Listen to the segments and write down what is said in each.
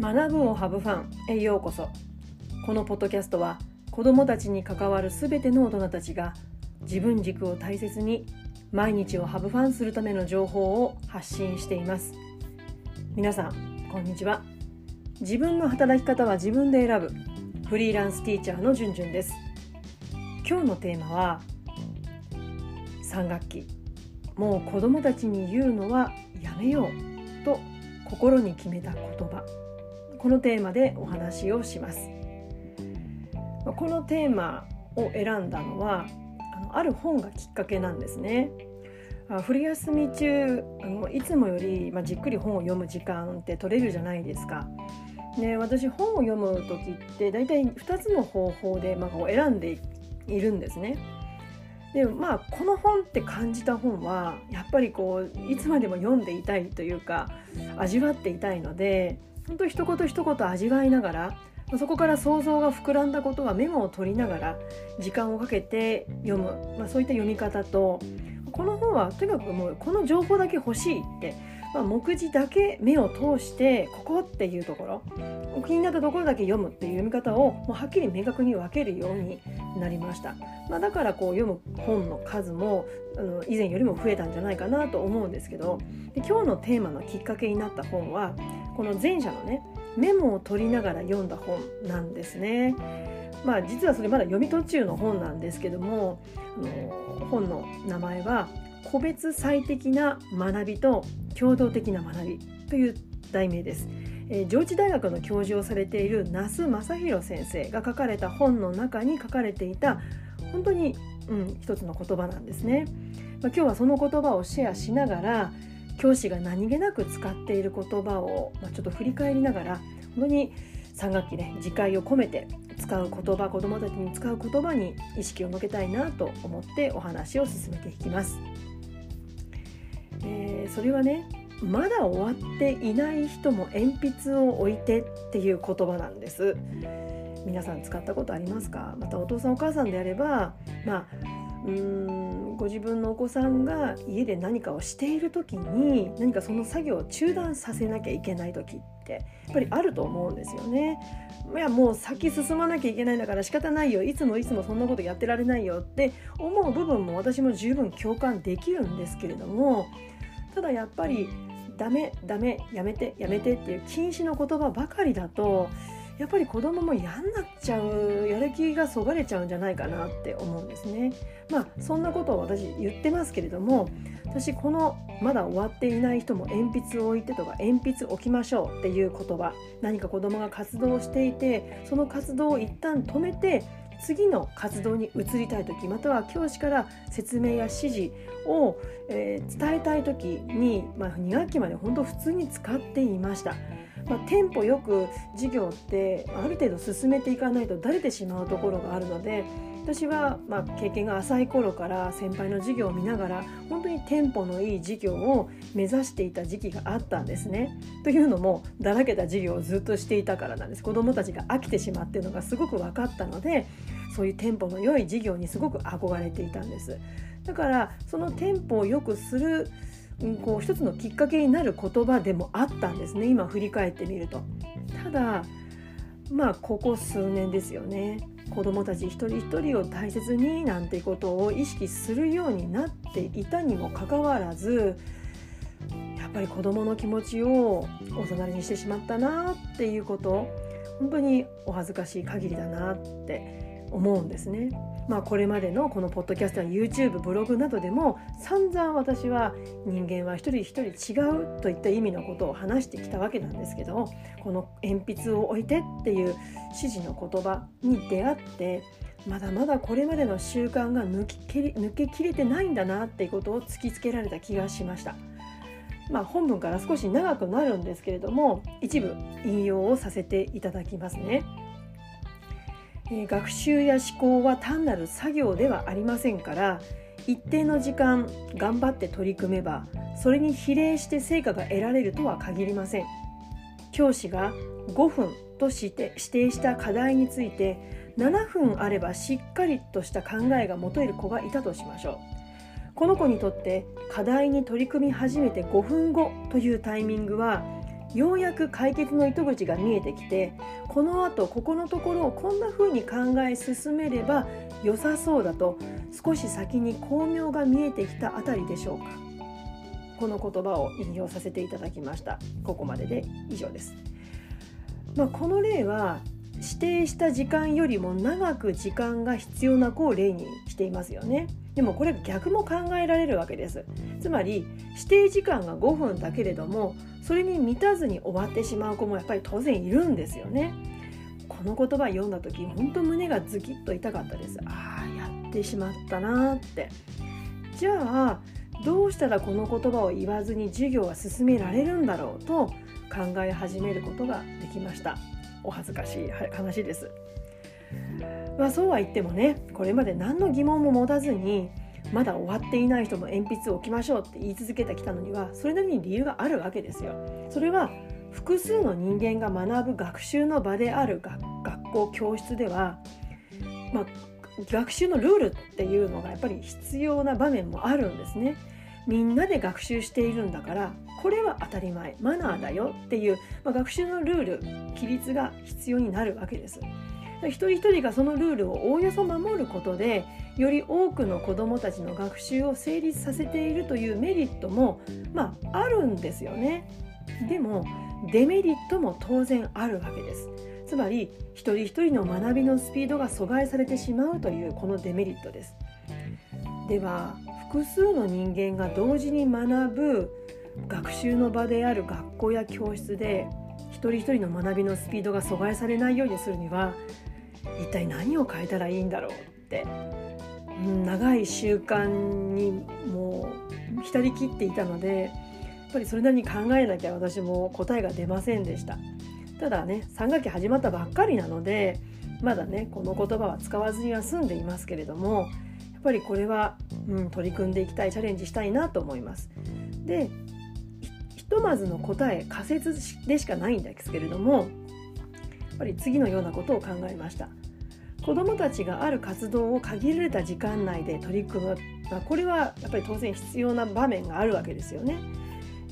学ぶをハブファンへようこそ。このポッドキャストは子どもたちに関わるすべての大人たちが自分軸を大切に毎日をハブファンするための情報を発信しています。皆さんこんにちは。自分の働き方は自分で選ぶ。フリーランスティーチャーのじゅんじゅんです。今日のテーマは3学期。もう子どもたちに言うのはやめようと心に決めた言葉。このテーマでお話をしますこのテーマを選んだのはあのある本がきっかけなんですね冬休み中いつもより、まあ、じっくり本を読む時間って取れるじゃないですか。で私本を読む時って大体2つの方法で、まあ、選んでいるんですね。でまあこの本って感じた本はやっぱりこういつまでも読んでいたいというか味わっていたいので本当一言一言味わいながらそこから想像が膨らんだことはメモを取りながら時間をかけて読む、まあ、そういった読み方とこの本はとにかくもうこの情報だけ欲しいって、まあ、目次だけ目を通してここっていうところ。気になったところだけ読むっていう読み方をもうはっきり明確に分けるようになりました、まあ、だからこう読む本の数もあの以前よりも増えたんじゃないかなと思うんですけど。で今日のテーマのきっかけになった本はこの前者のねメモを取りながら読んだ本なんですね。まあ実はそれまだ読み途中の本なんですけどもあの本の名前は「個別最適な学びと共同的な学び」という題名です。えー、上智大学の教授をされている那須正弘先生が書かれた本の中に書かれていた本当に、うん、一つの言葉なんですね。まあ、今日はその言葉をシェアしながら教師が何気なく使っている言葉を、まあ、ちょっと振り返りながら本当に3学期ね自戒を込めて使う言葉子どもたちに使う言葉に意識を向けたいなと思ってお話を進めていきます。えー、それはねまだ終わっていない人も鉛筆を置いてっていう言葉なんです。皆さん使ったことありますか？またお父さんお母さんであればまあうーんご自分のお子さんが家で何かをしている時に何かその作業を中断させなきゃいけない時ってやっぱりあると思うんですよね。いやもう先進まなきゃいけないんだから仕方ないよ。いつもいつもそんなことやってられないよって思う部分も私も十分共感できるんですけれどもただやっぱりダメダメやめてやめてっていう禁止の言葉ばかりだとやっぱり子供も嫌になっちゃうやる気がそがれちゃうんじゃないかなって思うんですね。まあそんなことを私言ってますけれども私このまだ終わっていない人も鉛筆を置いてとか鉛筆置きましょうっていう言葉何か子供が活動していてその活動を一旦止めて次の活動に移りたい時または教師から説明や指示を、えー、伝えたい時に、まあ、2学期まで本当普通に使っていました。まあ、テンポよく授業ってある程度進めていかないとだれてしまうところがあるので私はまあ経験が浅い頃から先輩の授業を見ながら本当にテンポのいい授業を目指していた時期があったんですね。というのもだらけた授業をずっとしていたからなんです子どもたちが飽きてしまっているのがすごく分かったのでそういうテンポの良い授業にすごく憧れていたんです。だからそのテンポを良くするこう一つのきっかけになる言葉でもあったんですね今振り返ってみると。ただまあここ数年ですよね子どもたち一人一人を大切になんてことを意識するようになっていたにもかかわらずやっぱり子どもの気持ちをお隣にしてしまったなっていうこと本当にお恥ずかしい限りだなって思うんですね。まあ、これまでのこのポッドキャストや YouTube ブログなどでも散々私は人間は一人一人違うといった意味のことを話してきたわけなんですけどこの鉛筆を置いてっていう指示の言葉に出会ってまだまだこれまでの習慣が抜き抜けきれてないんだなっていうことを突きつけられた気がしました。まあ、本文から少し長くなるんですけれども一部引用をさせていただきますね。え学習や思考は単なる作業ではありませんから一定の時間頑張って取り組めばそれに比例して成果が得られるとは限りません。教師が5分として指定した課題について7分あればしっかりとした考えが持てる子がいたとしましょう。この子にとって課題に取り組み始めて5分後というタイミングはようやく解決の糸口が見えてきてこのあとここのところをこんな風に考え進めれば良さそうだと少し先に巧妙が見えてきたあたりでしょうか。この言葉を引用させていただきました。ここまでで以上です、まあ、この例は指定した時間よりも長く時間が必要な子を例にしていますよね。でもこれ逆も考えられるわけです。つまり指定時間が5分だけれどもそれに満たずに終わってしまう子もやっぱり当然いるんですよね。この言葉読んだ時本当胸がズキッと痛かったです。ああやってしまったなって。じゃあどうしたらこの言葉を言わずに授業は進められるんだろうと考え始めることができました。お恥ずかしい話です。まあ、そうは言ってもねこれまで何の疑問も持たずにまだ終わっていない人も鉛筆を置きましょうって言い続けてきたのにはそれなりに理由があるわけですよ。それは複数の人間が学ぶ学習の場である学校教室では、まあ、学習のルールっていうのがやっぱり必要な場面もあるんですね。みんなで学習しているんだからこれは当たり前マナーだよっていう、まあ、学習のルール規律が必要になるわけです。一人一人がそのルールをおおよそ守ることでより多くの子どもたちの学習を成立させているというメリットも、まあ、あるんですよね。でもデメリットも当然あるわけです。つまり一人一人の学びのスピードが阻害されてしまうというこのデメリットです。では複数の人間が同時に学ぶ学習の場である学校や教室で一人一人の学びのスピードが阻害されないようにするには一体何を変えたらいいんだろうって、長い習慣にもう浸りきっていたのでやっぱりそれなりに考えなきゃ私も答えが出ませんでしたただね3学期始まったばっかりなのでまだねこの言葉は使わずには済んでいますけれどもやっぱりこれは、うん、取り組んでいきたいチャレンジしたいなと思います。でひとまずの答え仮説でしかないんですけれどもやっぱり次のようなことを考えました。子どもたちがある活動を限られた時間内で取り組む、まあ、これはやっぱり当然必要な場面があるわけですよね。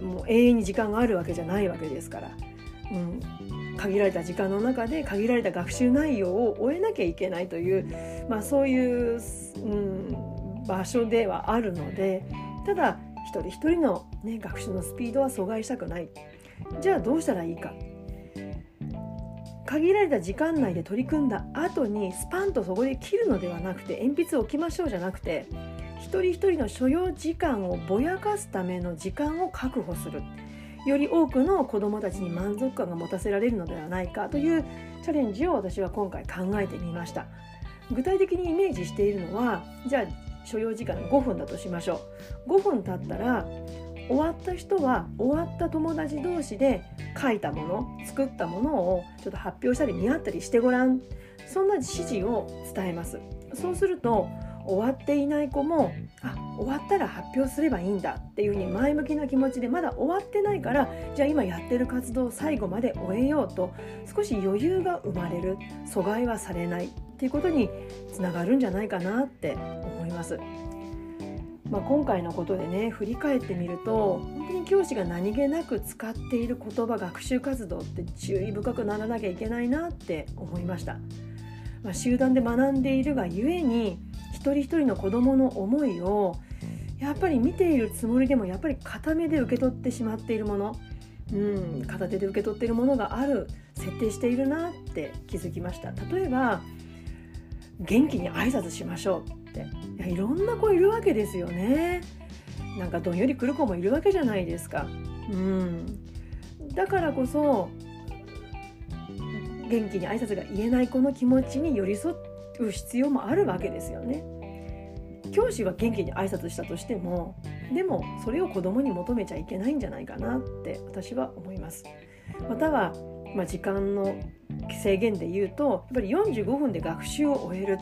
もう永遠に時間があるわけじゃないわけですから。うん、限られた時間の中で限られた学習内容を終えなきゃいけないという、まあ、そういう、うん、場所ではあるのでただ一人一人の、ね、学習のスピードは阻害したくないじゃあどうしたらいいか限られた時間内で取り組んだ後にスパンとそこで切るのではなくて鉛筆を置きましょうじゃなくて一人一人の所要時間をぼやかすための時間を確保する。より多くの子どもたちに満足感が持たせられるのではないかというチャレンジを私は今回考えてみました具体的にイメージしているのはじゃあ所要時間5分だとしましょう5分経ったら終わった人は終わった友達同士で書いたもの作ったものをちょっと発表したり見合ったりしてごらんそんな指示を伝えますそうすると終わっていない子もあ終わったら発表すればいいんだっていうふうに前向きな気持ちでまだ終わってないからじゃあ今やってる活動を最後まで終えようと少し余裕が生まれる阻害はされないっていうことにつながるんじゃないかなって思います。まあ、今回のことでね振り返ってみると本当に教師が何気なく使っている言葉学習活動って注意深くならなきゃいけないなって思いました。まあ、集団で学んでいるがゆえに一人一人の子どもの思いをやっぱり見ているつもりでもやっぱり片目で受け取ってしまっているもの、うん、片手で受け取っているものがある設定しているなって気づきました例えば元気に挨拶しましょうってやいろんな子いるわけですよねなんかどんより来る子もいるわけじゃないですかうんだからこそ元気に挨拶が言えない子の気持ちに寄り添う必要もあるわけですよね。教師は元気に挨拶したとしてもでもそれを子供に求めちゃいけないんじゃないかなって私は思います。または、まあ、時間の制限で言うとやっぱり45分で学習を終える、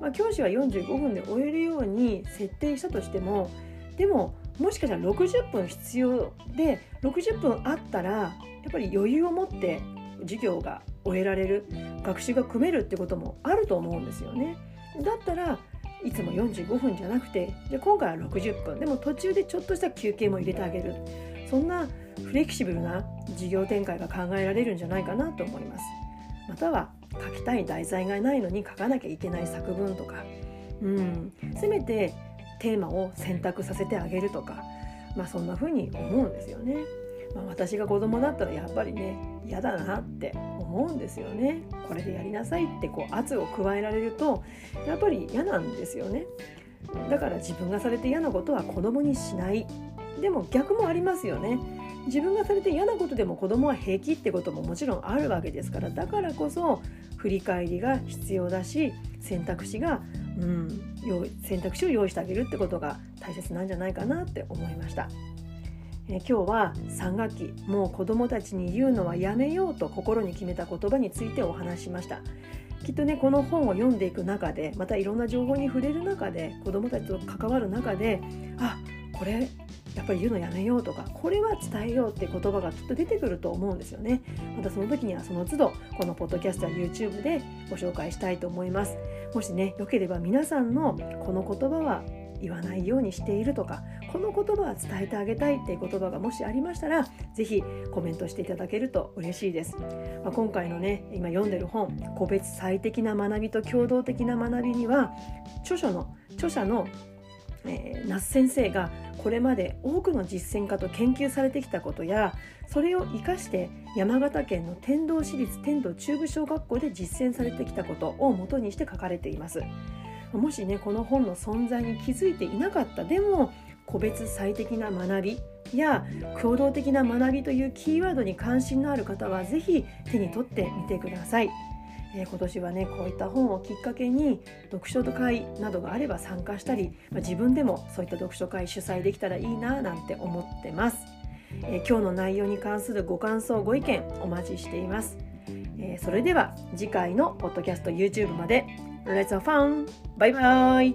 まあ、教師は45分で終えるように設定したとしてもでももしかしたら60分必要で60分あったらやっぱり余裕を持って授業が終えられる。学習が組めるってこともあると思うんですよね。だったらいつも45分じゃなくてじゃ今回は60分。でも途中でちょっとした休憩も入れてあげる。そんなフレキシブルな事業展開が考えられるんじゃないかなと思います。または書きたい題材がないのに書かなきゃいけない作文とか、うん、せめてテーマを選択させてあげるとか、まあ、そんな風に思うんですよね。まあ、私が子供だったらやっぱりね嫌だなって思うんですよね。これでやりなさいってこう圧を加えられるとやっぱり嫌なんですよね。だから自分がされて嫌なことは子供にしないでも逆もありますよね自分がされて嫌なことでも子供は平気ってことももちろんあるわけですからだからこそ振り返りが必要だし選択肢が、うん、選択肢を用意してあげるってことが大切なんじゃないかなって思いました。え今日は3学期もう子どもたちに言うのはやめようと心に決めた言葉についてお話しましたきっとねこの本を読んでいく中でまたいろんな情報に触れる中で子どもたちと関わる中であこれやっぱり言うのやめようとかこれは伝えようって言葉がきっと出てくると思うんですよね。またその時にはその都度このポッドキャストや YouTube でご紹介したいと思います。もしねよければ皆さんのこの言葉は言わないようにしているとかこの言葉は伝えてあげたいっていう言葉がもしありましたら是非コメントしていただけると嬉しいです、まあ、今回のね今読んでる本「個別最適な学びと共同的な学び」には著書の著者のえー、那須先生がこれまで多くの実践家と研究されてきたことやそれを生かして山形県の天童市立天童中部小学校で実践されてきたことをもとにして書かれていますもしねこの本の存在に気づいていなかったでも個別最適な学びや共同的な学びというキーワードに関心のある方は是非手に取ってみてください。えー、今年はねこういった本をきっかけに読書会などがあれば参加したり、まあ、自分でもそういった読書会主催できたらいいななんて思ってます、えー、今日の内容に関するご感想ご意見お待ちしています、えー、それでは次回のポッドキャスト YouTube まで。Let's have fun! バイバイ